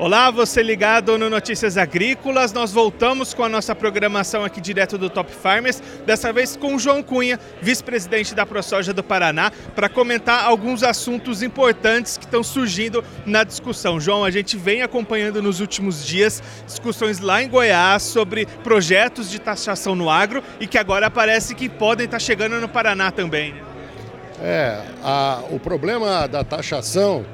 Olá, você ligado no Notícias Agrícolas. Nós voltamos com a nossa programação aqui direto do Top Farmers, dessa vez com João Cunha, vice-presidente da ProSoja do Paraná, para comentar alguns assuntos importantes que estão surgindo na discussão. João, a gente vem acompanhando nos últimos dias discussões lá em Goiás sobre projetos de taxação no agro e que agora parece que podem estar chegando no Paraná também. Né? É, a, o problema da taxação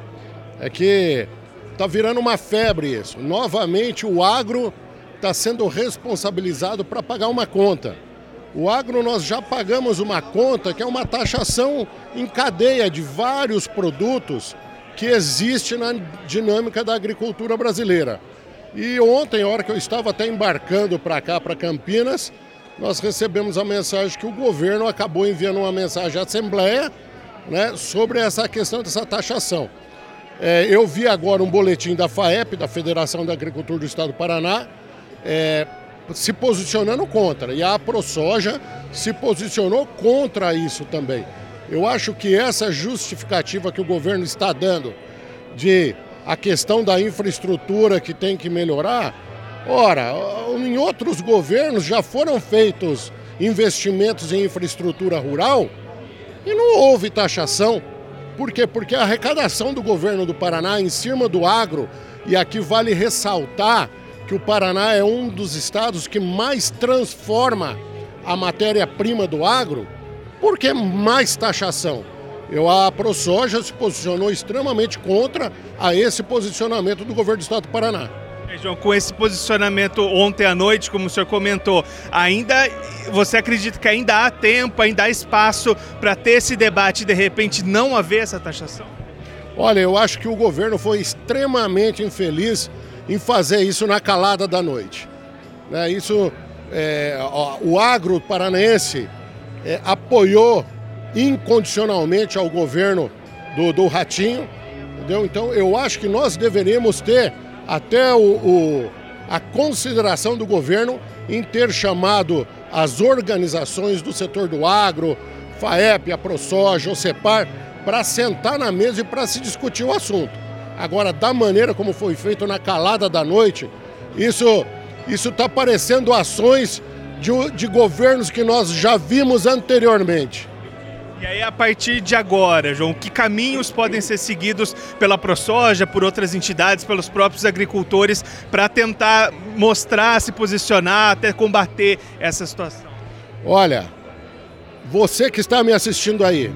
é que Está virando uma febre isso. Novamente o agro está sendo responsabilizado para pagar uma conta. O agro nós já pagamos uma conta que é uma taxação em cadeia de vários produtos que existe na dinâmica da agricultura brasileira. E ontem, hora que eu estava até embarcando para cá, para Campinas, nós recebemos a mensagem que o governo acabou enviando uma mensagem à Assembleia né, sobre essa questão dessa taxação. É, eu vi agora um boletim da FAEP, da Federação da Agricultura do Estado do Paraná, é, se posicionando contra. E a ProSoja se posicionou contra isso também. Eu acho que essa justificativa que o governo está dando de a questão da infraestrutura que tem que melhorar, ora, em outros governos já foram feitos investimentos em infraestrutura rural e não houve taxação. Por quê? Porque a arrecadação do governo do Paraná em cima do agro, e aqui vale ressaltar que o Paraná é um dos estados que mais transforma a matéria-prima do agro, por que mais taxação? Eu, a ProSoja se posicionou extremamente contra a esse posicionamento do governo do estado do Paraná. João, com esse posicionamento ontem à noite, como o senhor comentou, ainda você acredita que ainda há tempo, ainda há espaço para ter esse debate e de repente não haver essa taxação? Olha, eu acho que o governo foi extremamente infeliz em fazer isso na calada da noite. Né? Isso, é, ó, o agro paranaense é, apoiou incondicionalmente ao governo do, do Ratinho, entendeu? Então eu acho que nós deveríamos ter até o, o, a consideração do governo em ter chamado as organizações do setor do agro, FAEP, a ProSoja, o CEPAR, para sentar na mesa e para se discutir o assunto. Agora, da maneira como foi feito na calada da noite, isso isso está parecendo ações de, de governos que nós já vimos anteriormente. E aí, a partir de agora, João, que caminhos podem ser seguidos pela ProSoja, por outras entidades, pelos próprios agricultores, para tentar mostrar, se posicionar, até combater essa situação? Olha, você que está me assistindo aí,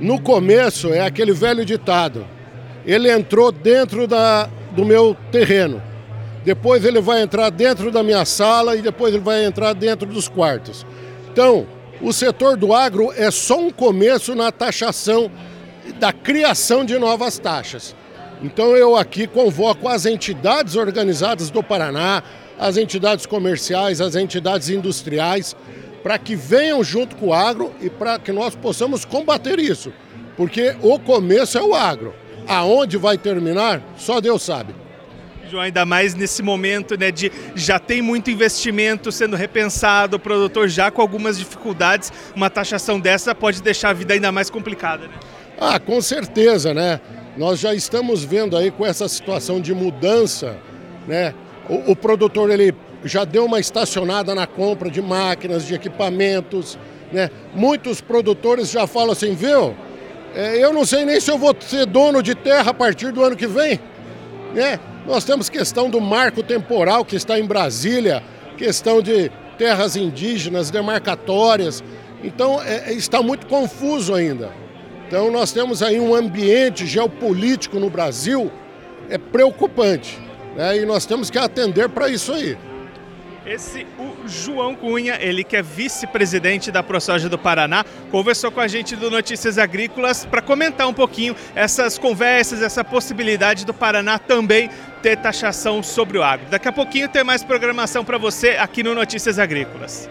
no começo é aquele velho ditado: ele entrou dentro da, do meu terreno, depois ele vai entrar dentro da minha sala e depois ele vai entrar dentro dos quartos. Então, o setor do agro é só um começo na taxação da criação de novas taxas. Então eu aqui convoco as entidades organizadas do Paraná, as entidades comerciais, as entidades industriais, para que venham junto com o agro e para que nós possamos combater isso. Porque o começo é o agro. Aonde vai terminar, só Deus sabe. João, ainda mais nesse momento né, de já tem muito investimento sendo repensado, o produtor já com algumas dificuldades, uma taxação dessa pode deixar a vida ainda mais complicada. Né? Ah, com certeza, né? Nós já estamos vendo aí com essa situação de mudança, né? O, o produtor ele já deu uma estacionada na compra de máquinas, de equipamentos, né? Muitos produtores já falam assim, viu? É, eu não sei nem se eu vou ser dono de terra a partir do ano que vem, né? Nós temos questão do marco temporal que está em Brasília, questão de terras indígenas, demarcatórias. Então é, é, está muito confuso ainda. Então nós temos aí um ambiente geopolítico no Brasil é preocupante. Né? E nós temos que atender para isso aí. Esse João Cunha, ele que é vice-presidente da ProSoja do Paraná, conversou com a gente do Notícias Agrícolas para comentar um pouquinho essas conversas, essa possibilidade do Paraná também ter taxação sobre o agro. Daqui a pouquinho tem mais programação para você aqui no Notícias Agrícolas.